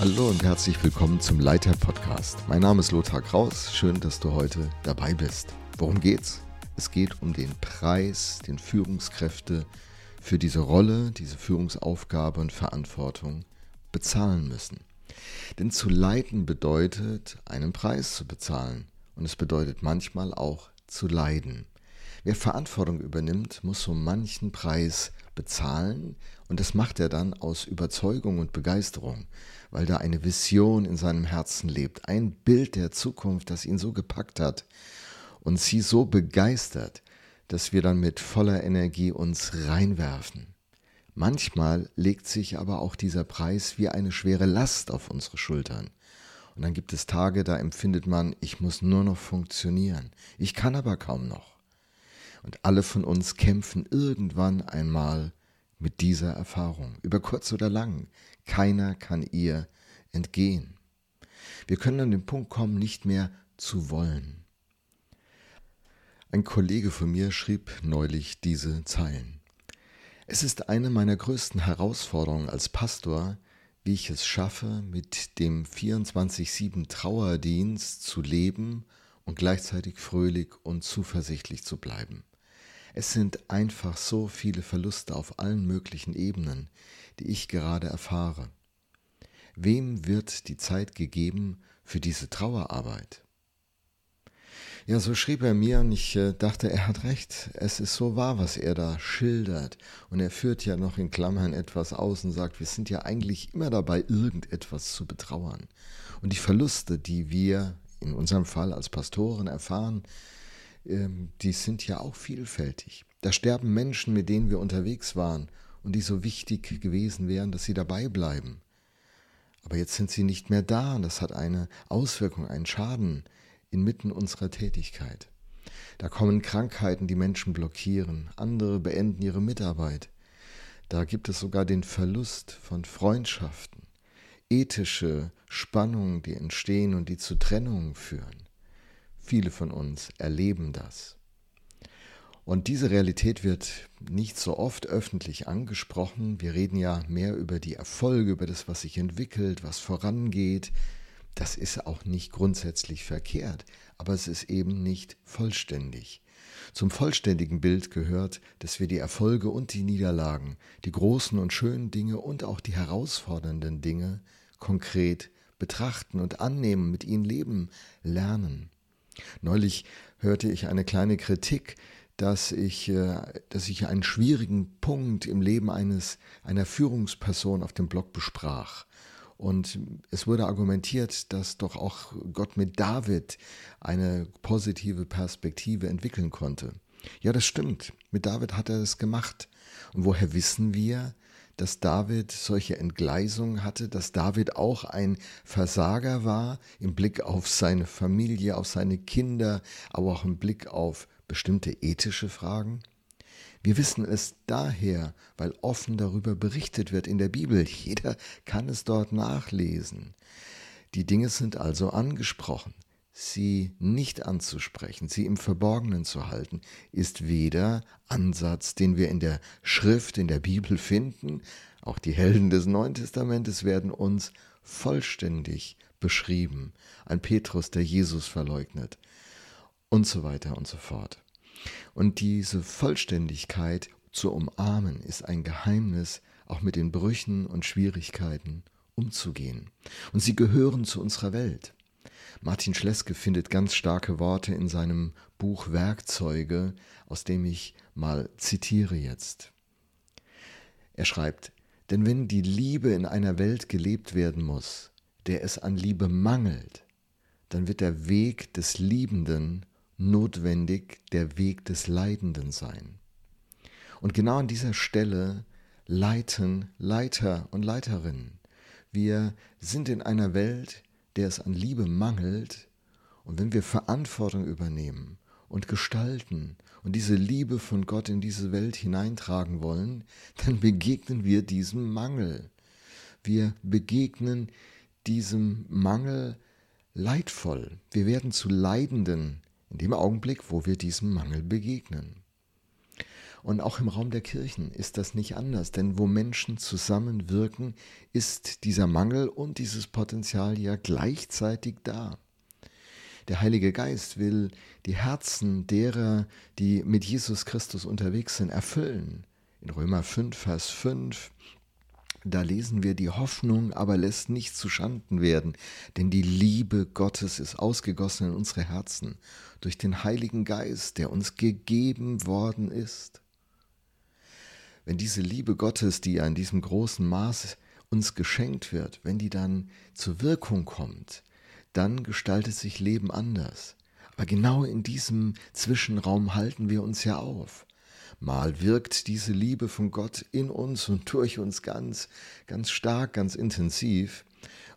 Hallo und herzlich willkommen zum Leiter Podcast. Mein Name ist Lothar Kraus. Schön, dass du heute dabei bist. Worum geht's? Es geht um den Preis, den Führungskräfte für diese Rolle, diese Führungsaufgabe und Verantwortung bezahlen müssen. Denn zu leiten bedeutet, einen Preis zu bezahlen. Und es bedeutet manchmal auch zu leiden. Wer Verantwortung übernimmt, muss so manchen Preis bezahlen und das macht er dann aus Überzeugung und Begeisterung, weil da eine Vision in seinem Herzen lebt, ein Bild der Zukunft, das ihn so gepackt hat und sie so begeistert, dass wir dann mit voller Energie uns reinwerfen. Manchmal legt sich aber auch dieser Preis wie eine schwere Last auf unsere Schultern. Und dann gibt es Tage, da empfindet man, ich muss nur noch funktionieren. Ich kann aber kaum noch. Und alle von uns kämpfen irgendwann einmal mit dieser Erfahrung, über kurz oder lang. Keiner kann ihr entgehen. Wir können an den Punkt kommen, nicht mehr zu wollen. Ein Kollege von mir schrieb neulich diese Zeilen. Es ist eine meiner größten Herausforderungen als Pastor, wie ich es schaffe, mit dem 24-7 Trauerdienst zu leben und gleichzeitig fröhlich und zuversichtlich zu bleiben. Es sind einfach so viele Verluste auf allen möglichen Ebenen, die ich gerade erfahre. Wem wird die Zeit gegeben für diese Trauerarbeit? Ja, so schrieb er mir und ich äh, dachte, er hat recht. Es ist so wahr, was er da schildert. Und er führt ja noch in Klammern etwas aus und sagt, wir sind ja eigentlich immer dabei, irgendetwas zu betrauern. Und die Verluste, die wir in unserem Fall als Pastoren erfahren, ähm, die sind ja auch vielfältig. Da sterben Menschen, mit denen wir unterwegs waren und die so wichtig gewesen wären, dass sie dabei bleiben. Aber jetzt sind sie nicht mehr da das hat eine Auswirkung, einen Schaden inmitten unserer Tätigkeit. Da kommen Krankheiten, die Menschen blockieren, andere beenden ihre Mitarbeit. Da gibt es sogar den Verlust von Freundschaften, ethische Spannungen, die entstehen und die zu Trennungen führen. Viele von uns erleben das. Und diese Realität wird nicht so oft öffentlich angesprochen. Wir reden ja mehr über die Erfolge, über das, was sich entwickelt, was vorangeht. Das ist auch nicht grundsätzlich verkehrt, aber es ist eben nicht vollständig. Zum vollständigen Bild gehört, dass wir die Erfolge und die Niederlagen, die großen und schönen Dinge und auch die herausfordernden Dinge konkret betrachten und annehmen, mit ihnen leben, lernen. Neulich hörte ich eine kleine Kritik, dass ich, äh, dass ich einen schwierigen Punkt im Leben eines, einer Führungsperson auf dem Blog besprach. Und es wurde argumentiert, dass doch auch Gott mit David eine positive Perspektive entwickeln konnte. Ja, das stimmt. Mit David hat er es gemacht. Und woher wissen wir, dass David solche Entgleisungen hatte, dass David auch ein Versager war im Blick auf seine Familie, auf seine Kinder, aber auch im Blick auf bestimmte ethische Fragen? Wir wissen es daher, weil offen darüber berichtet wird in der Bibel. Jeder kann es dort nachlesen. Die Dinge sind also angesprochen. Sie nicht anzusprechen, sie im Verborgenen zu halten, ist weder Ansatz, den wir in der Schrift, in der Bibel finden, auch die Helden des Neuen Testamentes werden uns vollständig beschrieben. Ein Petrus, der Jesus verleugnet und so weiter und so fort. Und diese Vollständigkeit zu umarmen, ist ein Geheimnis, auch mit den Brüchen und Schwierigkeiten umzugehen. Und sie gehören zu unserer Welt. Martin Schleske findet ganz starke Worte in seinem Buch Werkzeuge, aus dem ich mal zitiere jetzt. Er schreibt, denn wenn die Liebe in einer Welt gelebt werden muss, der es an Liebe mangelt, dann wird der Weg des Liebenden notwendig der Weg des Leidenden sein. Und genau an dieser Stelle leiten Leiter und Leiterinnen. Wir sind in einer Welt, der es an Liebe mangelt. Und wenn wir Verantwortung übernehmen und gestalten und diese Liebe von Gott in diese Welt hineintragen wollen, dann begegnen wir diesem Mangel. Wir begegnen diesem Mangel leidvoll. Wir werden zu Leidenden in dem Augenblick, wo wir diesem Mangel begegnen. Und auch im Raum der Kirchen ist das nicht anders, denn wo Menschen zusammenwirken, ist dieser Mangel und dieses Potenzial ja gleichzeitig da. Der Heilige Geist will die Herzen derer, die mit Jesus Christus unterwegs sind, erfüllen. In Römer 5, Vers 5 da lesen wir, die Hoffnung aber lässt nicht zu Schanden werden, denn die Liebe Gottes ist ausgegossen in unsere Herzen durch den Heiligen Geist, der uns gegeben worden ist. Wenn diese Liebe Gottes, die ja in diesem großen Maß uns geschenkt wird, wenn die dann zur Wirkung kommt, dann gestaltet sich Leben anders. Aber genau in diesem Zwischenraum halten wir uns ja auf. Mal wirkt diese Liebe von Gott in uns und durch uns ganz, ganz stark, ganz intensiv.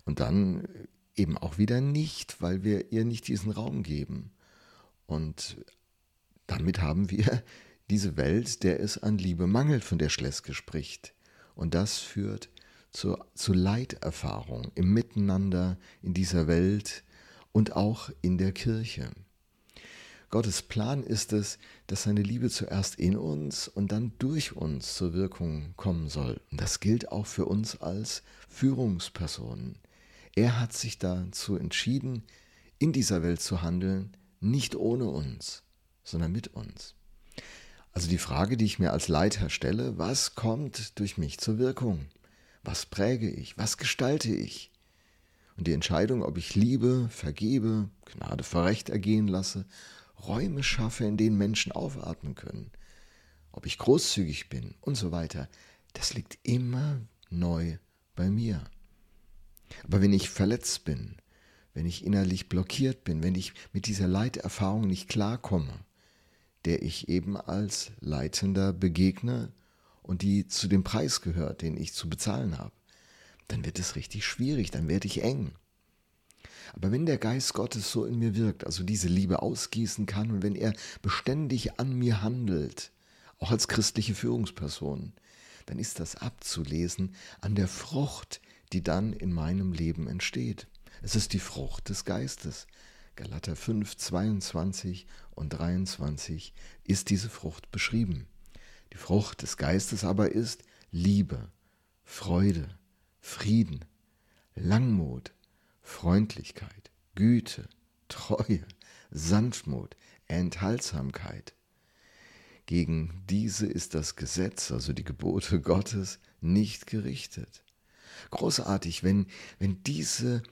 Und dann eben auch wieder nicht, weil wir ihr nicht diesen Raum geben. Und damit haben wir diese Welt, der es an Liebe mangelt, von der Schleske spricht. Und das führt zu, zu Leiterfahrung im Miteinander in dieser Welt und auch in der Kirche. Gottes Plan ist es, dass seine Liebe zuerst in uns und dann durch uns zur Wirkung kommen soll. Und das gilt auch für uns als Führungspersonen. Er hat sich dazu entschieden, in dieser Welt zu handeln, nicht ohne uns, sondern mit uns. Also die Frage, die ich mir als Leiter stelle, was kommt durch mich zur Wirkung? Was präge ich? Was gestalte ich? Und die Entscheidung, ob ich liebe, vergebe, Gnade vor Recht ergehen lasse Räume schaffe, in denen Menschen aufatmen können, ob ich großzügig bin und so weiter, das liegt immer neu bei mir. Aber wenn ich verletzt bin, wenn ich innerlich blockiert bin, wenn ich mit dieser Leiterfahrung nicht klarkomme, der ich eben als Leitender begegne und die zu dem Preis gehört, den ich zu bezahlen habe, dann wird es richtig schwierig, dann werde ich eng. Aber wenn der Geist Gottes so in mir wirkt, also diese Liebe ausgießen kann und wenn er beständig an mir handelt, auch als christliche Führungsperson, dann ist das abzulesen an der Frucht, die dann in meinem Leben entsteht. Es ist die Frucht des Geistes. Galater 5, 22 und 23 ist diese Frucht beschrieben. Die Frucht des Geistes aber ist Liebe, Freude, Frieden, Langmut, Freundlichkeit, Güte, Treue, Sanftmut, Enthaltsamkeit. Gegen diese ist das Gesetz, also die Gebote Gottes, nicht gerichtet. Großartig, wenn, wenn diese,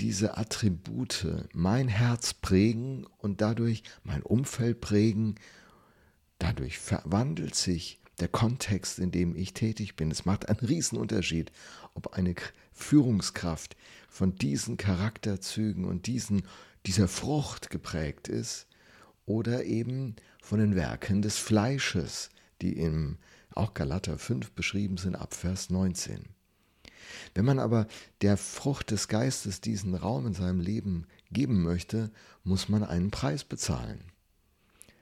diese Attribute mein Herz prägen und dadurch mein Umfeld prägen, dadurch verwandelt sich der Kontext, in dem ich tätig bin. Es macht einen Riesenunterschied, ob eine Führungskraft von diesen Charakterzügen und diesen, dieser Frucht geprägt ist oder eben von den Werken des Fleisches, die im auch Galater 5 beschrieben sind ab Vers 19. Wenn man aber der Frucht des Geistes diesen Raum in seinem Leben geben möchte, muss man einen Preis bezahlen.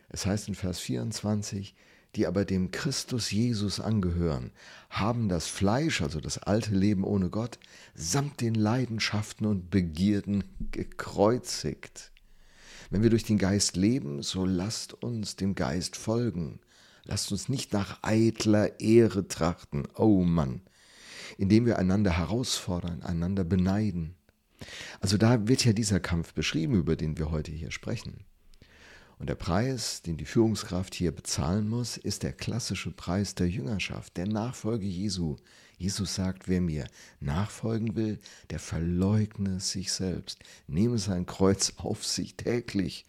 Es heißt in Vers 24, die aber dem Christus Jesus angehören, haben das Fleisch, also das alte Leben ohne Gott, samt den Leidenschaften und Begierden gekreuzigt. Wenn wir durch den Geist leben, so lasst uns dem Geist folgen. Lasst uns nicht nach eitler Ehre trachten, oh Mann, indem wir einander herausfordern, einander beneiden. Also da wird ja dieser Kampf beschrieben, über den wir heute hier sprechen. Und der Preis, den die Führungskraft hier bezahlen muss, ist der klassische Preis der Jüngerschaft, der Nachfolge Jesu. Jesus sagt, wer mir nachfolgen will, der verleugne sich selbst, nehme sein Kreuz auf sich täglich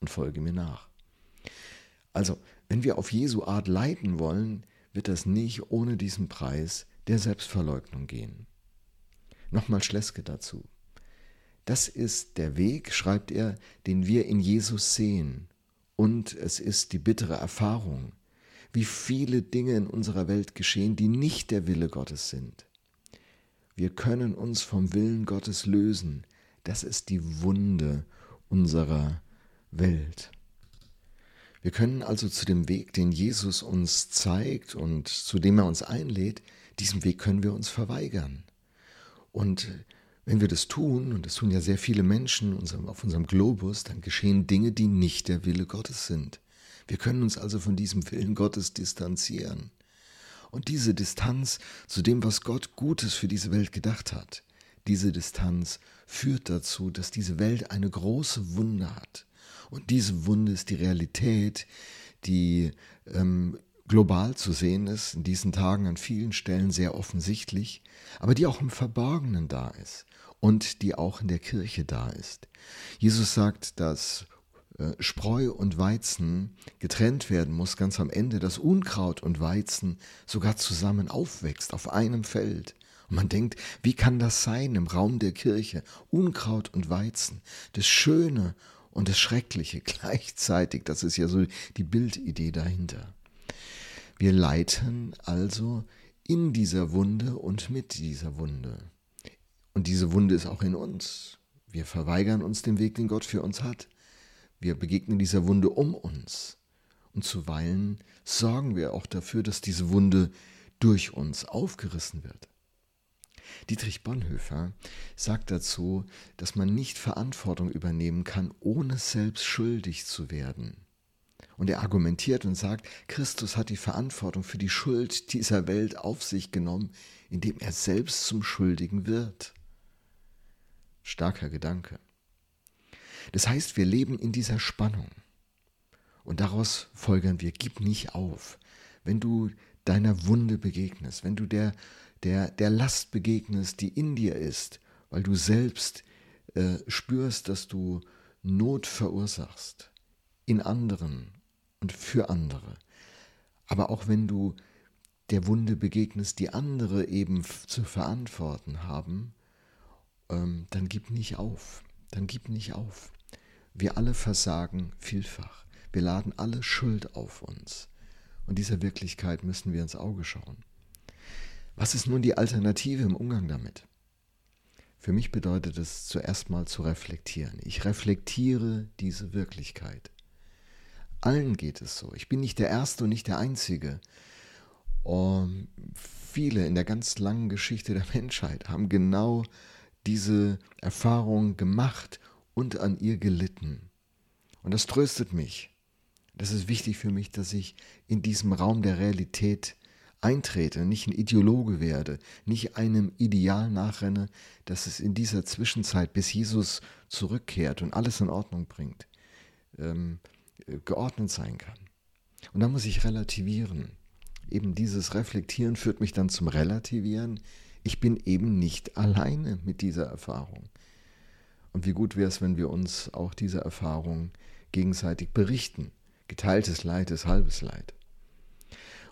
und folge mir nach. Also, wenn wir auf Jesu Art leiten wollen, wird das nicht ohne diesen Preis der Selbstverleugnung gehen. Nochmal Schleske dazu. Das ist der Weg, schreibt er, den wir in Jesus sehen. Und es ist die bittere Erfahrung, wie viele Dinge in unserer Welt geschehen, die nicht der Wille Gottes sind. Wir können uns vom Willen Gottes lösen. Das ist die Wunde unserer Welt. Wir können also zu dem Weg, den Jesus uns zeigt und zu dem er uns einlädt, diesem Weg können wir uns verweigern. Und wenn wir das tun, und das tun ja sehr viele Menschen auf unserem Globus, dann geschehen Dinge, die nicht der Wille Gottes sind. Wir können uns also von diesem Willen Gottes distanzieren. Und diese Distanz zu dem, was Gott Gutes für diese Welt gedacht hat, diese Distanz führt dazu, dass diese Welt eine große Wunde hat. Und diese Wunde ist die Realität, die ähm, global zu sehen ist, in diesen Tagen an vielen Stellen sehr offensichtlich, aber die auch im Verborgenen da ist und die auch in der Kirche da ist. Jesus sagt, dass äh, Spreu und Weizen getrennt werden muss, ganz am Ende, dass Unkraut und Weizen sogar zusammen aufwächst auf einem Feld. Und man denkt, wie kann das sein im Raum der Kirche? Unkraut und Weizen, das Schöne und das Schreckliche gleichzeitig, das ist ja so die Bildidee dahinter. Wir leiten also in dieser Wunde und mit dieser Wunde. Und diese Wunde ist auch in uns. Wir verweigern uns dem Weg, den Gott für uns hat. Wir begegnen dieser Wunde um uns. Und zuweilen sorgen wir auch dafür, dass diese Wunde durch uns aufgerissen wird. Dietrich Bonhoeffer sagt dazu, dass man nicht Verantwortung übernehmen kann, ohne selbst schuldig zu werden. Und er argumentiert und sagt, Christus hat die Verantwortung für die Schuld dieser Welt auf sich genommen, indem er selbst zum Schuldigen wird. Starker Gedanke. Das heißt, wir leben in dieser Spannung. Und daraus folgern wir, gib nicht auf. Wenn du deiner Wunde begegnest, wenn du der, der, der Last begegnest, die in dir ist, weil du selbst äh, spürst, dass du Not verursachst in anderen und für andere. Aber auch wenn du der Wunde begegnest, die andere eben zu verantworten haben, ähm, dann gib nicht auf. Dann gib nicht auf. Wir alle versagen vielfach. Wir laden alle Schuld auf uns. Und dieser Wirklichkeit müssen wir ins Auge schauen. Was ist nun die Alternative im Umgang damit? Für mich bedeutet es zuerst mal zu reflektieren. Ich reflektiere diese Wirklichkeit. Allen geht es so. Ich bin nicht der Erste und nicht der Einzige. Um, viele in der ganz langen Geschichte der Menschheit haben genau diese Erfahrung gemacht und an ihr gelitten. Und das tröstet mich. Das ist wichtig für mich, dass ich in diesem Raum der Realität eintrete, nicht ein Ideologe werde, nicht einem Ideal nachrenne, dass es in dieser Zwischenzeit, bis Jesus zurückkehrt und alles in Ordnung bringt, ähm, geordnet sein kann. Und da muss ich relativieren. Eben dieses Reflektieren führt mich dann zum Relativieren. Ich bin eben nicht alleine mit dieser Erfahrung. Und wie gut wäre es, wenn wir uns auch diese Erfahrung gegenseitig berichten. Geteiltes Leid ist halbes Leid.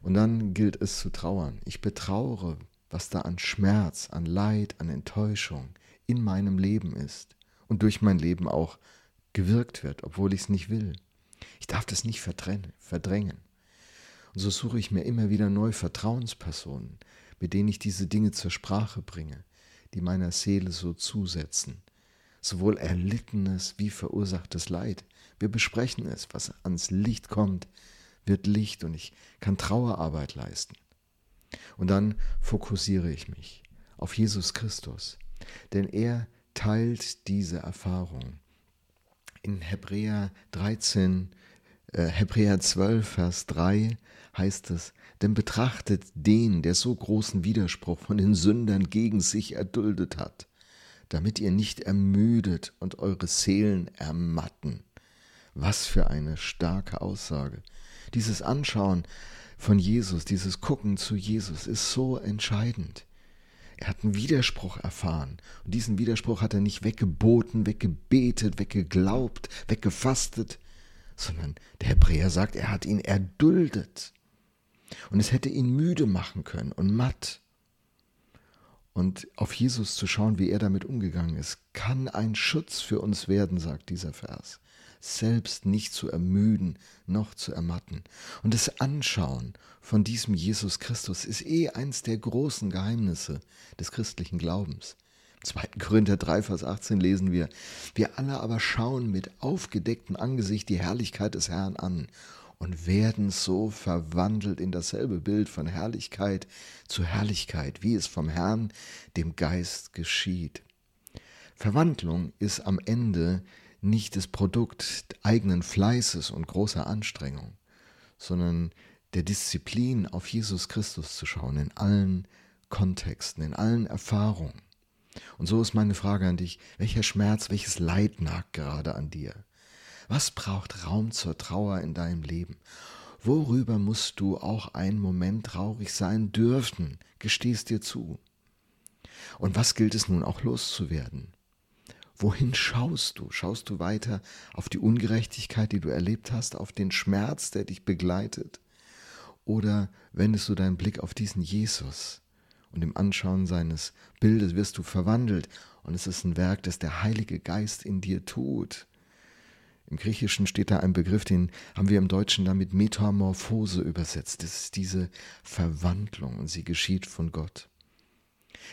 Und dann gilt es zu trauern. Ich betrauere, was da an Schmerz, an Leid, an Enttäuschung in meinem Leben ist und durch mein Leben auch gewirkt wird, obwohl ich es nicht will. Ich darf das nicht verdrängen. Und so suche ich mir immer wieder neue Vertrauenspersonen, mit denen ich diese Dinge zur Sprache bringe, die meiner Seele so zusetzen. Sowohl erlittenes wie verursachtes Leid. Wir besprechen es, was ans Licht kommt, wird Licht und ich kann Trauerarbeit leisten. Und dann fokussiere ich mich auf Jesus Christus, denn er teilt diese Erfahrung. In Hebräer 13 äh, Hebräer 12, Vers 3 heißt es, denn betrachtet den, der so großen Widerspruch von den Sündern gegen sich erduldet hat, damit ihr nicht ermüdet und eure Seelen ermatten. Was für eine starke Aussage. Dieses Anschauen von Jesus, dieses Gucken zu Jesus ist so entscheidend. Er hat einen Widerspruch erfahren. Und diesen Widerspruch hat er nicht weggeboten, weggebetet, weggeglaubt, weggefastet, sondern der Hebräer sagt, er hat ihn erduldet. Und es hätte ihn müde machen können und matt. Und auf Jesus zu schauen, wie er damit umgegangen ist, kann ein Schutz für uns werden, sagt dieser Vers. Selbst nicht zu ermüden, noch zu ermatten. Und das Anschauen von diesem Jesus Christus ist eh eins der großen Geheimnisse des christlichen Glaubens. 2. Korinther 3, Vers 18 lesen wir, wir alle aber schauen mit aufgedecktem Angesicht die Herrlichkeit des Herrn an und werden so verwandelt in dasselbe Bild von Herrlichkeit zu Herrlichkeit, wie es vom Herrn, dem Geist geschieht. Verwandlung ist am Ende nicht das Produkt eigenen Fleißes und großer Anstrengung, sondern der Disziplin auf Jesus Christus zu schauen, in allen Kontexten, in allen Erfahrungen. Und so ist meine Frage an dich, welcher Schmerz, welches Leid nagt gerade an dir? Was braucht Raum zur Trauer in deinem Leben? Worüber musst du auch einen Moment traurig sein dürfen? Gestehst dir zu. Und was gilt es nun auch loszuwerden? Wohin schaust du? Schaust du weiter auf die Ungerechtigkeit, die du erlebt hast, auf den Schmerz, der dich begleitet? Oder wendest du deinen Blick auf diesen Jesus? Und im Anschauen seines Bildes wirst du verwandelt. Und es ist ein Werk, das der Heilige Geist in dir tut. Im Griechischen steht da ein Begriff, den haben wir im Deutschen damit Metamorphose übersetzt. Das ist diese Verwandlung und sie geschieht von Gott.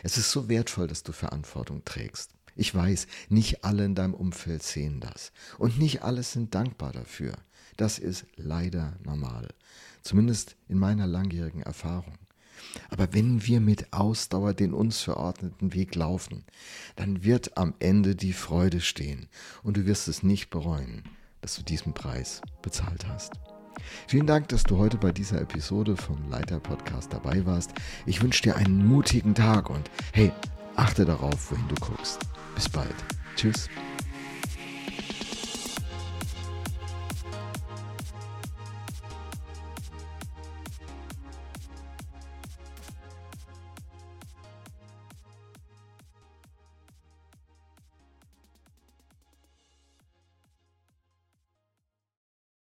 Es ist so wertvoll, dass du Verantwortung trägst. Ich weiß, nicht alle in deinem Umfeld sehen das. Und nicht alle sind dankbar dafür. Das ist leider normal. Zumindest in meiner langjährigen Erfahrung. Aber wenn wir mit Ausdauer den uns verordneten Weg laufen, dann wird am Ende die Freude stehen und du wirst es nicht bereuen, dass du diesen Preis bezahlt hast. Vielen Dank, dass du heute bei dieser Episode vom Leiter Podcast dabei warst. Ich wünsche dir einen mutigen Tag und hey, achte darauf, wohin du guckst. Bis bald. Tschüss.